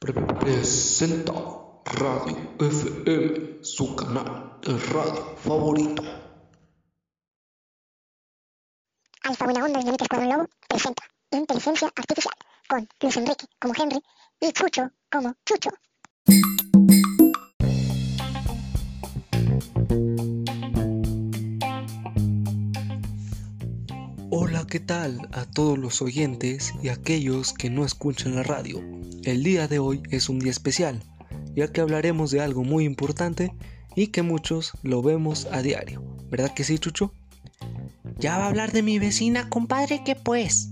presenta Radio FM, su canal de radio favorito. Alfa Buena Onda Dinamita Escuadrón Lobo presenta Inteligencia Artificial con Luis Enrique como Henry y Chucho como Chucho. ¿Qué tal a todos los oyentes y aquellos que no escuchan la radio? El día de hoy es un día especial, ya que hablaremos de algo muy importante y que muchos lo vemos a diario. ¿Verdad que sí, Chucho? Ya va a hablar de mi vecina, compadre, ¿qué pues?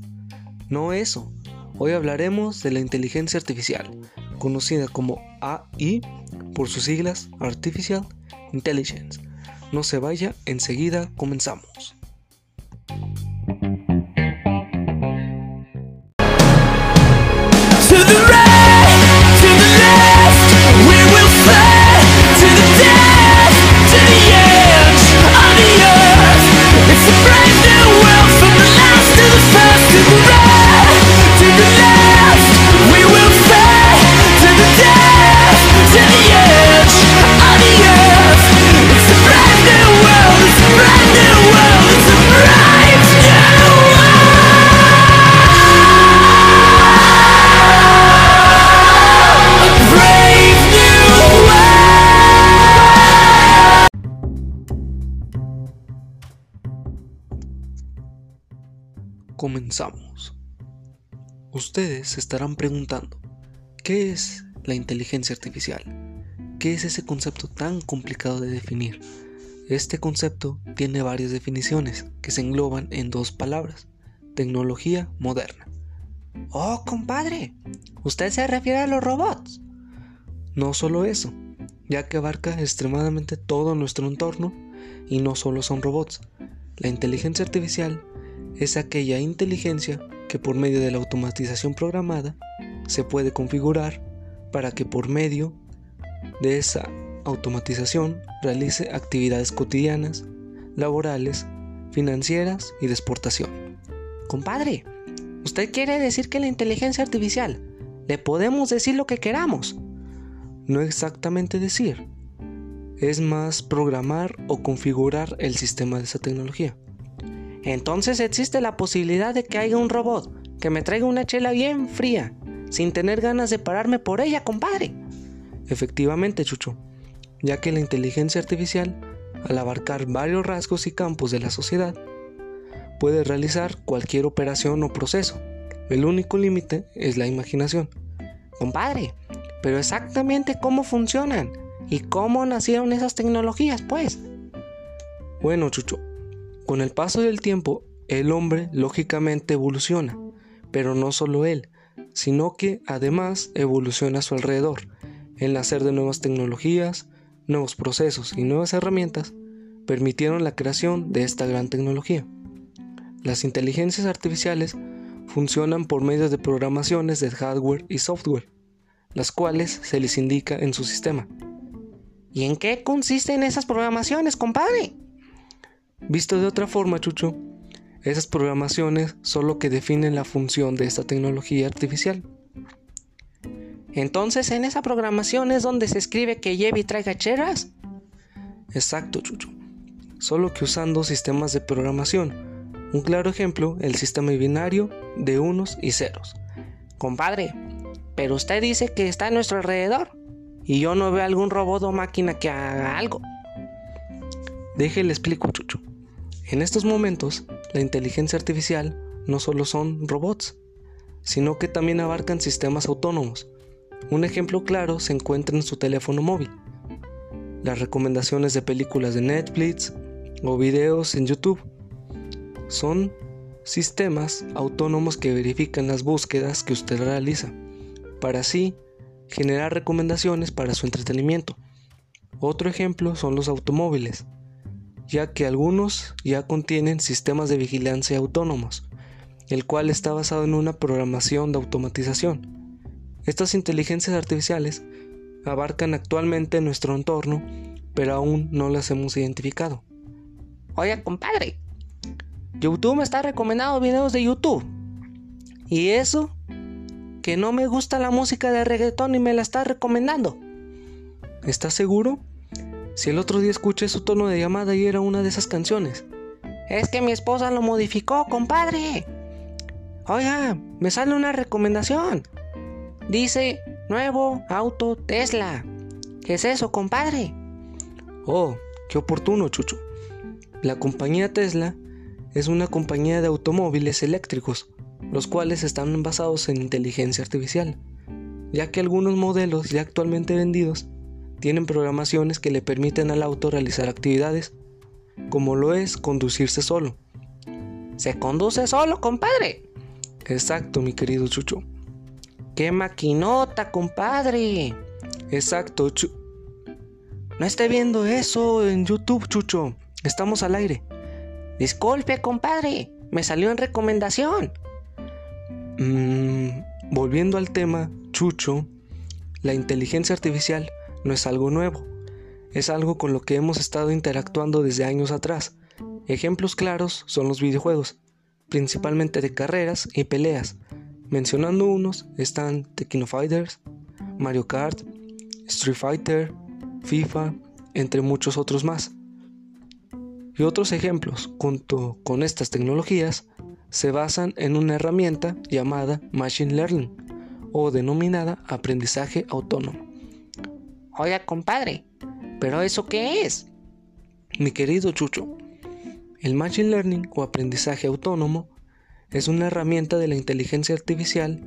No eso. Hoy hablaremos de la inteligencia artificial, conocida como AI por sus siglas Artificial Intelligence. No se vaya, enseguida comenzamos. Ustedes se estarán preguntando, ¿qué es la inteligencia artificial? ¿Qué es ese concepto tan complicado de definir? Este concepto tiene varias definiciones que se engloban en dos palabras, tecnología moderna. Oh, compadre, ¿usted se refiere a los robots? No solo eso, ya que abarca extremadamente todo nuestro entorno y no solo son robots. La inteligencia artificial es aquella inteligencia que por medio de la automatización programada se puede configurar para que por medio de esa automatización realice actividades cotidianas, laborales, financieras y de exportación. Compadre, ¿usted quiere decir que la inteligencia artificial le podemos decir lo que queramos? No exactamente decir, es más programar o configurar el sistema de esa tecnología. Entonces existe la posibilidad de que haya un robot que me traiga una chela bien fría, sin tener ganas de pararme por ella, compadre. Efectivamente, Chucho, ya que la inteligencia artificial, al abarcar varios rasgos y campos de la sociedad, puede realizar cualquier operación o proceso. El único límite es la imaginación. Compadre, pero exactamente cómo funcionan y cómo nacieron esas tecnologías, pues. Bueno, Chucho, con el paso del tiempo, el hombre lógicamente evoluciona, pero no solo él, sino que además evoluciona a su alrededor, el nacer de nuevas tecnologías, nuevos procesos y nuevas herramientas permitieron la creación de esta gran tecnología. Las inteligencias artificiales funcionan por medio de programaciones de hardware y software, las cuales se les indica en su sistema. ¿Y en qué consisten esas programaciones, compadre? Visto de otra forma, Chucho, esas programaciones son lo que definen la función de esta tecnología artificial. Entonces, en esa programación es donde se escribe que lleve y traiga cheras. Exacto, Chucho. Solo que usando sistemas de programación. Un claro ejemplo, el sistema binario de unos y ceros. Compadre, pero usted dice que está a nuestro alrededor y yo no veo algún robot o máquina que haga algo. Déjele explico, Chucho. En estos momentos, la inteligencia artificial no solo son robots, sino que también abarcan sistemas autónomos. Un ejemplo claro se encuentra en su teléfono móvil. Las recomendaciones de películas de Netflix o videos en YouTube son sistemas autónomos que verifican las búsquedas que usted realiza, para así generar recomendaciones para su entretenimiento. Otro ejemplo son los automóviles, ya que algunos ya contienen sistemas de vigilancia autónomos, el cual está basado en una programación de automatización. Estas inteligencias artificiales abarcan actualmente nuestro entorno, pero aún no las hemos identificado. Oye, compadre, YouTube me está recomendando videos de YouTube. ¿Y eso? que no me gusta la música de reggaetón y me la está recomendando. ¿Estás seguro? Si el otro día escuché su tono de llamada y era una de esas canciones. Es que mi esposa lo modificó, compadre. Oiga, me sale una recomendación. Dice nuevo auto Tesla. ¿Qué es eso, compadre? Oh, qué oportuno, Chucho. La compañía Tesla es una compañía de automóviles eléctricos, los cuales están basados en inteligencia artificial, ya que algunos modelos ya actualmente vendidos tienen programaciones que le permiten al auto realizar actividades, como lo es conducirse solo. ¿Se conduce solo, compadre? Exacto, mi querido Chucho. ¡Qué maquinota, compadre! Exacto, Chu No esté viendo eso en YouTube, Chucho. Estamos al aire. Disculpe, compadre. Me salió en recomendación. Mm, volviendo al tema, Chucho, la inteligencia artificial no es algo nuevo. Es algo con lo que hemos estado interactuando desde años atrás. Ejemplos claros son los videojuegos, principalmente de carreras y peleas, Mencionando unos están Tekken Fighters, Mario Kart, Street Fighter, FIFA, entre muchos otros más. Y otros ejemplos, junto con estas tecnologías, se basan en una herramienta llamada Machine Learning o denominada aprendizaje autónomo. Oiga, compadre, ¿pero eso qué es? Mi querido Chucho, el Machine Learning o aprendizaje autónomo es una herramienta de la inteligencia artificial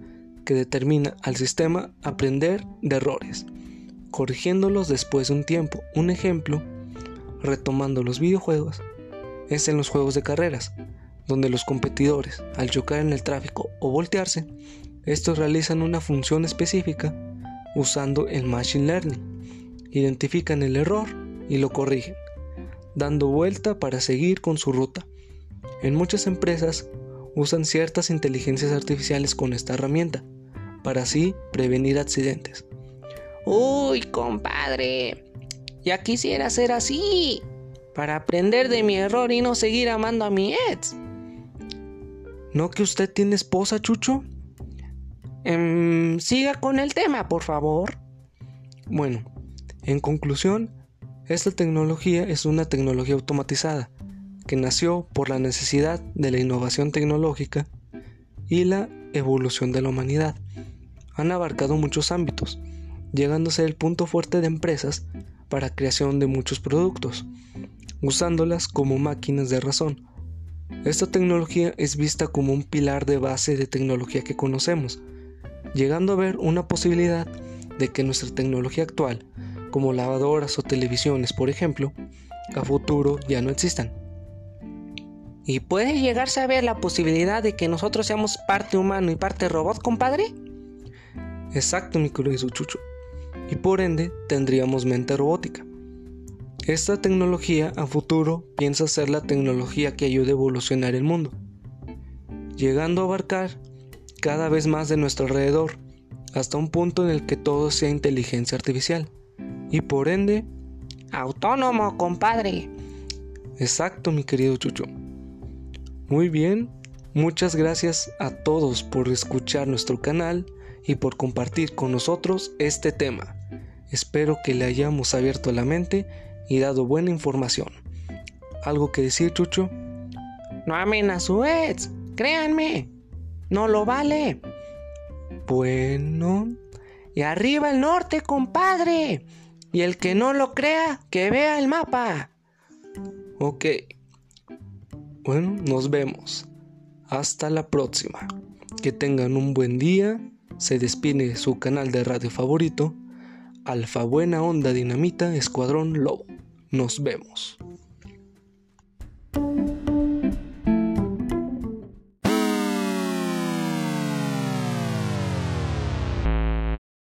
que determina al sistema aprender de errores, corrigiéndolos después de un tiempo. Un ejemplo, retomando los videojuegos, es en los juegos de carreras, donde los competidores, al chocar en el tráfico o voltearse, estos realizan una función específica usando el Machine Learning. Identifican el error y lo corrigen, dando vuelta para seguir con su ruta. En muchas empresas usan ciertas inteligencias artificiales con esta herramienta, para así prevenir accidentes. Uy, compadre, ya quisiera ser así, para aprender de mi error y no seguir amando a mi ex. ¿No que usted tiene esposa, Chucho? Em, siga con el tema, por favor. Bueno, en conclusión, esta tecnología es una tecnología automatizada que nació por la necesidad de la innovación tecnológica y la evolución de la humanidad. Han abarcado muchos ámbitos, llegando a ser el punto fuerte de empresas para creación de muchos productos, usándolas como máquinas de razón. Esta tecnología es vista como un pilar de base de tecnología que conocemos, llegando a ver una posibilidad de que nuestra tecnología actual, como lavadoras o televisiones por ejemplo, a futuro ya no existan. ¿Y puede llegarse a ver la posibilidad de que nosotros seamos parte humano y parte robot, compadre? Exacto, mi querido Chucho. Y por ende tendríamos mente robótica. Esta tecnología a futuro piensa ser la tecnología que ayude a evolucionar el mundo, llegando a abarcar cada vez más de nuestro alrededor, hasta un punto en el que todo sea inteligencia artificial. Y por ende... Autónomo, compadre. Exacto, mi querido Chucho. Muy bien, muchas gracias a todos por escuchar nuestro canal y por compartir con nosotros este tema. Espero que le hayamos abierto la mente y dado buena información. ¿Algo que decir, Chucho? No amen a su ex, créanme, no lo vale. Bueno. Y arriba el norte, compadre. Y el que no lo crea, que vea el mapa. Ok. Bueno, nos vemos. Hasta la próxima. Que tengan un buen día. Se despide su canal de radio favorito. Alfa Buena Onda Dinamita Escuadrón Lobo. Nos vemos.